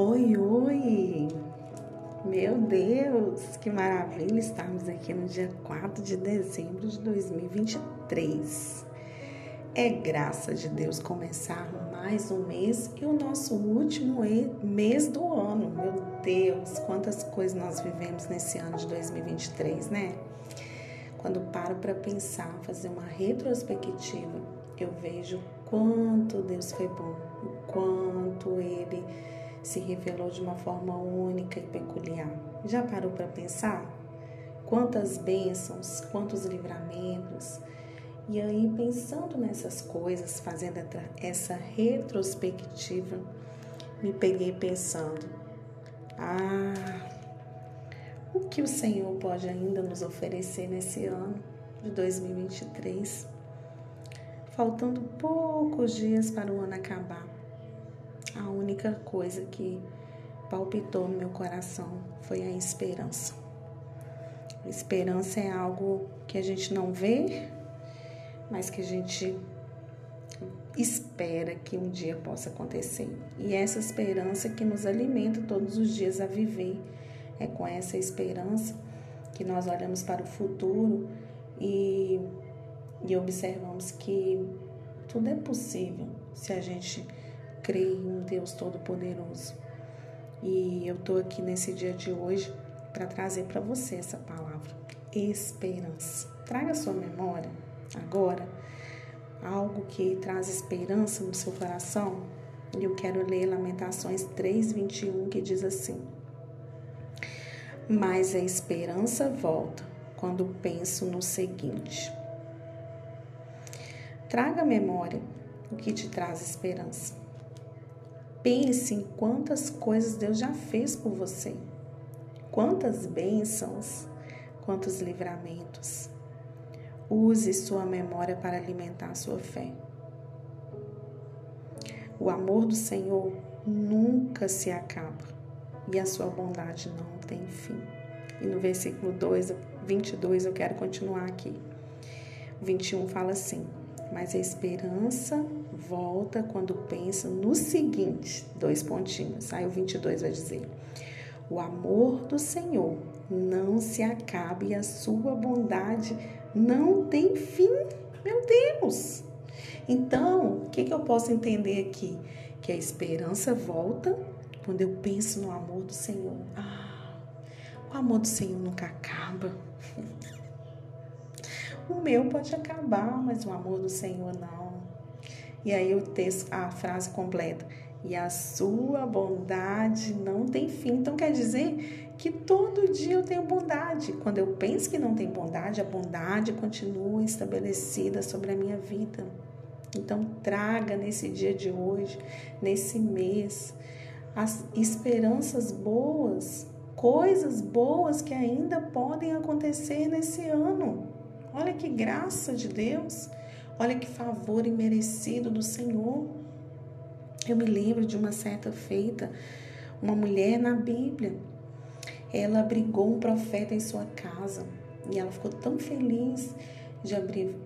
Oi, oi! Meu Deus, que maravilha estarmos aqui no dia 4 de dezembro de 2023. É graça de Deus começar mais um mês e o nosso último mês do ano. Meu Deus, quantas coisas nós vivemos nesse ano de 2023, né? Quando paro para pensar, fazer uma retrospectiva, eu vejo quanto Deus foi bom, o quanto Ele se revelou de uma forma única e peculiar. Já parou para pensar? Quantas bênçãos, quantos livramentos. E aí, pensando nessas coisas, fazendo essa retrospectiva, me peguei pensando: ah, o que o Senhor pode ainda nos oferecer nesse ano de 2023? Faltando poucos dias para o ano acabar a única coisa que palpitou no meu coração foi a esperança. Esperança é algo que a gente não vê, mas que a gente espera que um dia possa acontecer. E essa esperança que nos alimenta todos os dias a viver. É com essa esperança que nós olhamos para o futuro e, e observamos que tudo é possível se a gente creio em um Deus Todo-Poderoso. E eu estou aqui nesse dia de hoje para trazer para você essa palavra, esperança. Traga a sua memória agora algo que traz esperança no seu coração. E eu quero ler Lamentações 3:21 que diz assim: Mas a esperança volta quando penso no seguinte. Traga à memória o que te traz esperança. Pense em quantas coisas Deus já fez por você, quantas bênçãos, quantos livramentos. Use sua memória para alimentar sua fé. O amor do Senhor nunca se acaba e a sua bondade não tem fim. E no versículo 2, 22, eu quero continuar aqui. O 21 fala assim: Mas a esperança volta quando pensa no seguinte, dois pontinhos. Aí o 22 vai dizer: O amor do Senhor não se acaba e a sua bondade não tem fim. Meu Deus! Então, o que, que eu posso entender aqui? Que a esperança volta quando eu penso no amor do Senhor. Ah, o amor do Senhor nunca acaba. O meu pode acabar, mas o amor do Senhor não. E aí o texto, a frase completa. E a sua bondade não tem fim. Então quer dizer que todo dia eu tenho bondade. Quando eu penso que não tem bondade, a bondade continua estabelecida sobre a minha vida. Então traga nesse dia de hoje, nesse mês, as esperanças boas, coisas boas que ainda podem acontecer nesse ano. Olha que graça de Deus. Olha que favor imerecido do Senhor. Eu me lembro de uma certa feita, uma mulher na Bíblia. Ela abrigou um profeta em sua casa e ela ficou tão feliz de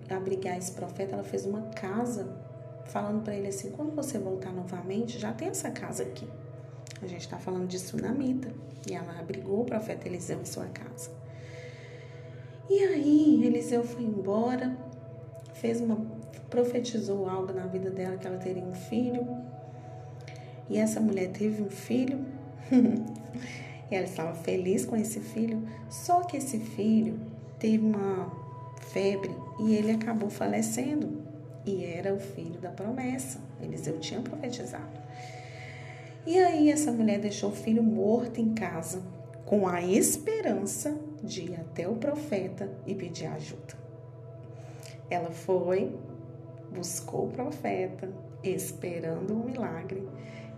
abrigar esse profeta. Ela fez uma casa falando para ele assim: quando você voltar novamente, já tem essa casa aqui. A gente está falando de Sunamita. E ela abrigou o profeta Eliseu em sua casa. E aí, Eliseu foi embora fez uma profetizou algo na vida dela que ela teria um filho. E essa mulher teve um filho. e ela estava feliz com esse filho, só que esse filho teve uma febre e ele acabou falecendo. E era o filho da promessa. Eliseu tinha profetizado. E aí essa mulher deixou o filho morto em casa, com a esperança de ir até o profeta e pedir ajuda. Ela foi, buscou o profeta, esperando um milagre.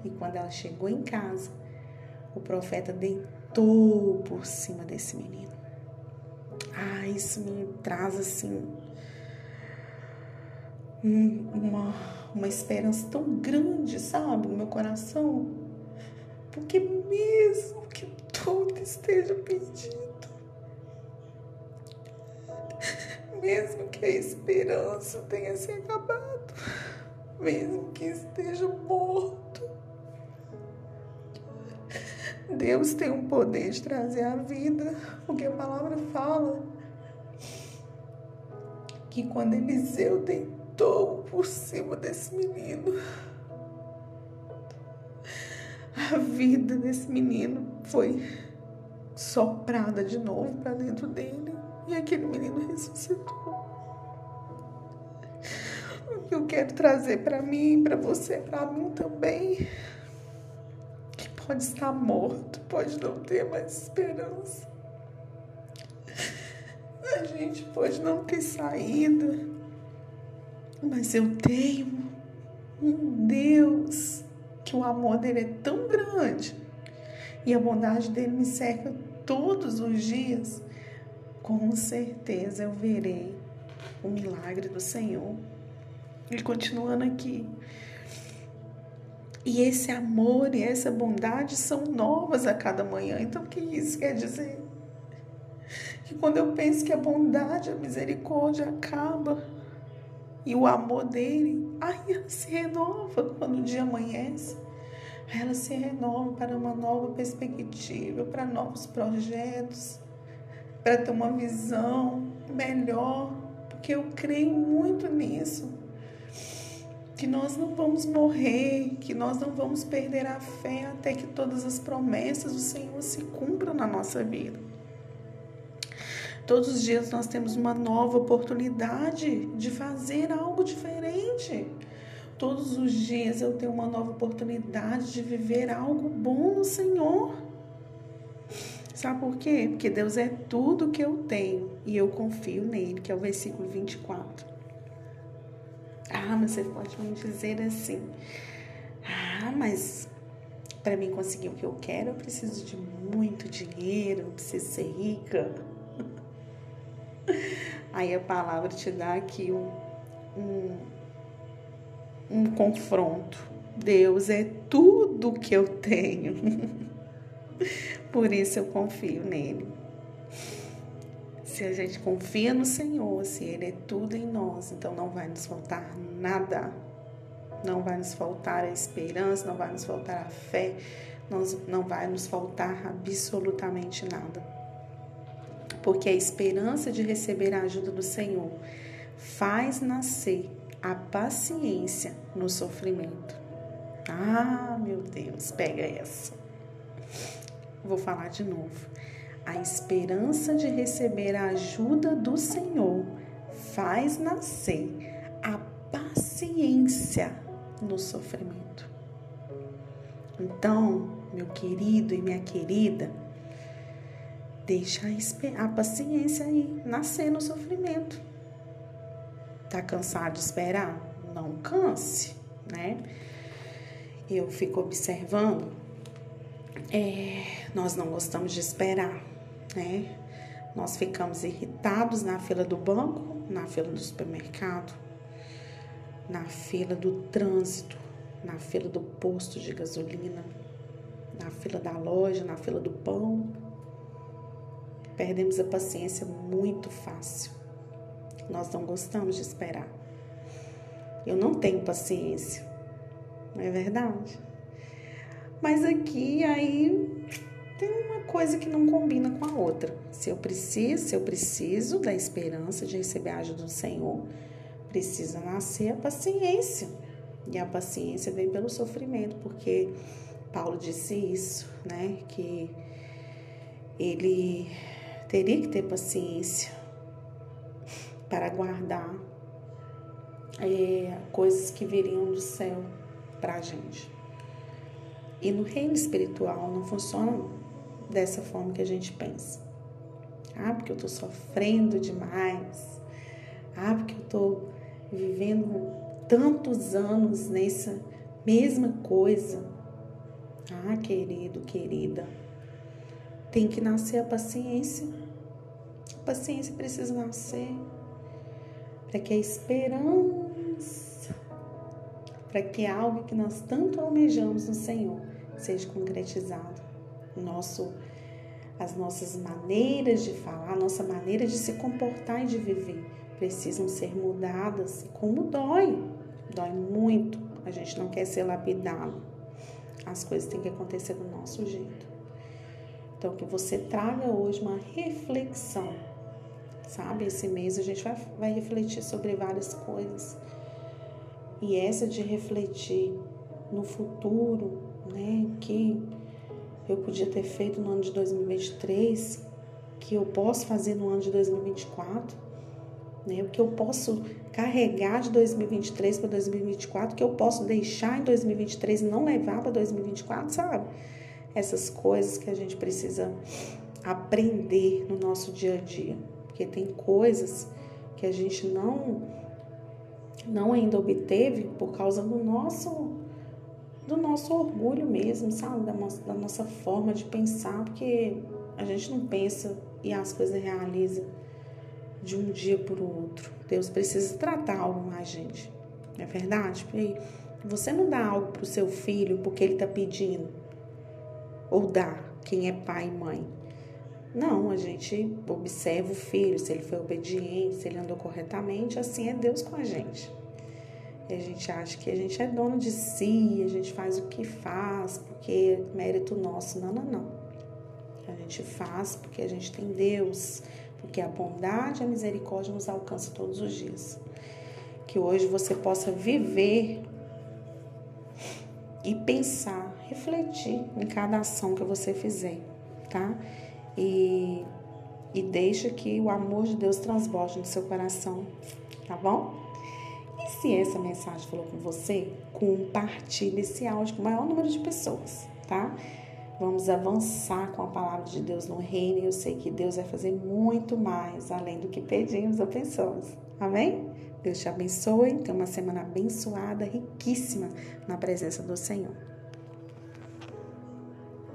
E quando ela chegou em casa, o profeta deitou por cima desse menino. Ah, isso me traz assim uma, uma esperança tão grande, sabe, no meu coração. Porque mesmo que tudo esteja perdido, mesmo que a esperança tenha se acabado, mesmo que esteja morto, Deus tem o poder de trazer a vida, porque a palavra fala que quando Eliseu deitou por cima desse menino, a vida desse menino foi soprada de novo para dentro dele e aquele menino ressuscitou. O que eu quero trazer para mim, para você, para mim também, que pode estar morto, pode não ter mais esperança. A gente pode não ter saída, mas eu tenho um Deus que o amor dele é tão grande e a bondade dele me cerca todos os dias, com certeza eu verei o milagre do Senhor. E continuando aqui. E esse amor e essa bondade são novas a cada manhã. Então, o que isso quer dizer? Que quando eu penso que a bondade, a misericórdia acaba e o amor dele, aí ela se renova quando o dia amanhece ela se renova para uma nova perspectiva, para novos projetos, para ter uma visão melhor, porque eu creio muito nisso. Que nós não vamos morrer, que nós não vamos perder a fé até que todas as promessas do Senhor se cumpram na nossa vida. Todos os dias nós temos uma nova oportunidade de fazer algo diferente. Todos os dias eu tenho uma nova oportunidade de viver algo bom no Senhor. Sabe por quê? Porque Deus é tudo que eu tenho e eu confio nele, que é o versículo 24. Ah, mas você pode me dizer assim: Ah, mas para mim conseguir o que eu quero, eu preciso de muito dinheiro, eu preciso ser rica. Aí a palavra te dá aqui um, um um confronto. Deus é tudo que eu tenho. Por isso eu confio nele. Se a gente confia no Senhor, se Ele é tudo em nós, então não vai nos faltar nada. Não vai nos faltar a esperança, não vai nos faltar a fé, não vai nos faltar absolutamente nada. Porque a esperança de receber a ajuda do Senhor faz nascer a paciência no sofrimento. Ah, meu Deus, pega essa. Vou falar de novo. A esperança de receber a ajuda do Senhor faz nascer a paciência no sofrimento. Então, meu querido e minha querida, deixa a paciência aí nascer no sofrimento. Tá cansado de esperar? Não canse, né? Eu fico observando, é, nós não gostamos de esperar, né? Nós ficamos irritados na fila do banco, na fila do supermercado, na fila do trânsito, na fila do posto de gasolina, na fila da loja, na fila do pão. Perdemos a paciência muito fácil. Nós não gostamos de esperar. Eu não tenho paciência, não é verdade? Mas aqui aí tem uma coisa que não combina com a outra. Se eu preciso, se eu preciso da esperança de receber a ajuda do Senhor, precisa nascer a paciência. E a paciência vem pelo sofrimento, porque Paulo disse isso, né? Que ele teria que ter paciência para guardar é, coisas que viriam do céu para a gente. E no reino espiritual não funciona dessa forma que a gente pensa. Ah, porque eu estou sofrendo demais. Ah, porque eu estou vivendo tantos anos nessa mesma coisa. Ah, querido, querida, tem que nascer a paciência. A paciência precisa nascer para que a esperança, para que algo que nós tanto almejamos no Senhor seja concretizado. Nosso, as nossas maneiras de falar, a nossa maneira de se comportar e de viver precisam ser mudadas. Como dói, dói muito. A gente não quer ser lapidado. As coisas têm que acontecer do nosso jeito. Então, que você traga hoje uma reflexão, sabe? Esse mês a gente vai, vai refletir sobre várias coisas. E essa de refletir no futuro, né? Que eu podia ter feito no ano de 2023, que eu posso fazer no ano de 2024, né? O que eu posso carregar de 2023 para 2024, que eu posso deixar em 2023 e não levar para 2024, sabe? Essas coisas que a gente precisa aprender no nosso dia a dia, porque tem coisas que a gente não não ainda obteve por causa do nosso do nosso orgulho mesmo, sabe? Da nossa, da nossa forma de pensar, porque a gente não pensa e as coisas realizam de um dia para o outro. Deus precisa tratar algo mais, gente. Não é verdade? Porque você não dá algo para o seu filho porque ele está pedindo. Ou dá, quem é pai e mãe. Não, a gente observa o filho, se ele foi obediente, se ele andou corretamente, assim é Deus com a gente. E a gente acha que a gente é dono de si, a gente faz o que faz, porque é mérito nosso. Não, não, não. A gente faz porque a gente tem Deus, porque a bondade e a misericórdia nos alcançam todos os dias. Que hoje você possa viver e pensar, refletir em cada ação que você fizer, tá? E, e deixa que o amor de Deus transborde no seu coração, tá bom? Se essa mensagem falou com você, compartilhe esse áudio com o maior número de pessoas, tá? Vamos avançar com a palavra de Deus no reino e eu sei que Deus vai fazer muito mais além do que pedimos ou pensamos. Amém? Deus te abençoe. Tenha uma semana abençoada, riquíssima na presença do Senhor.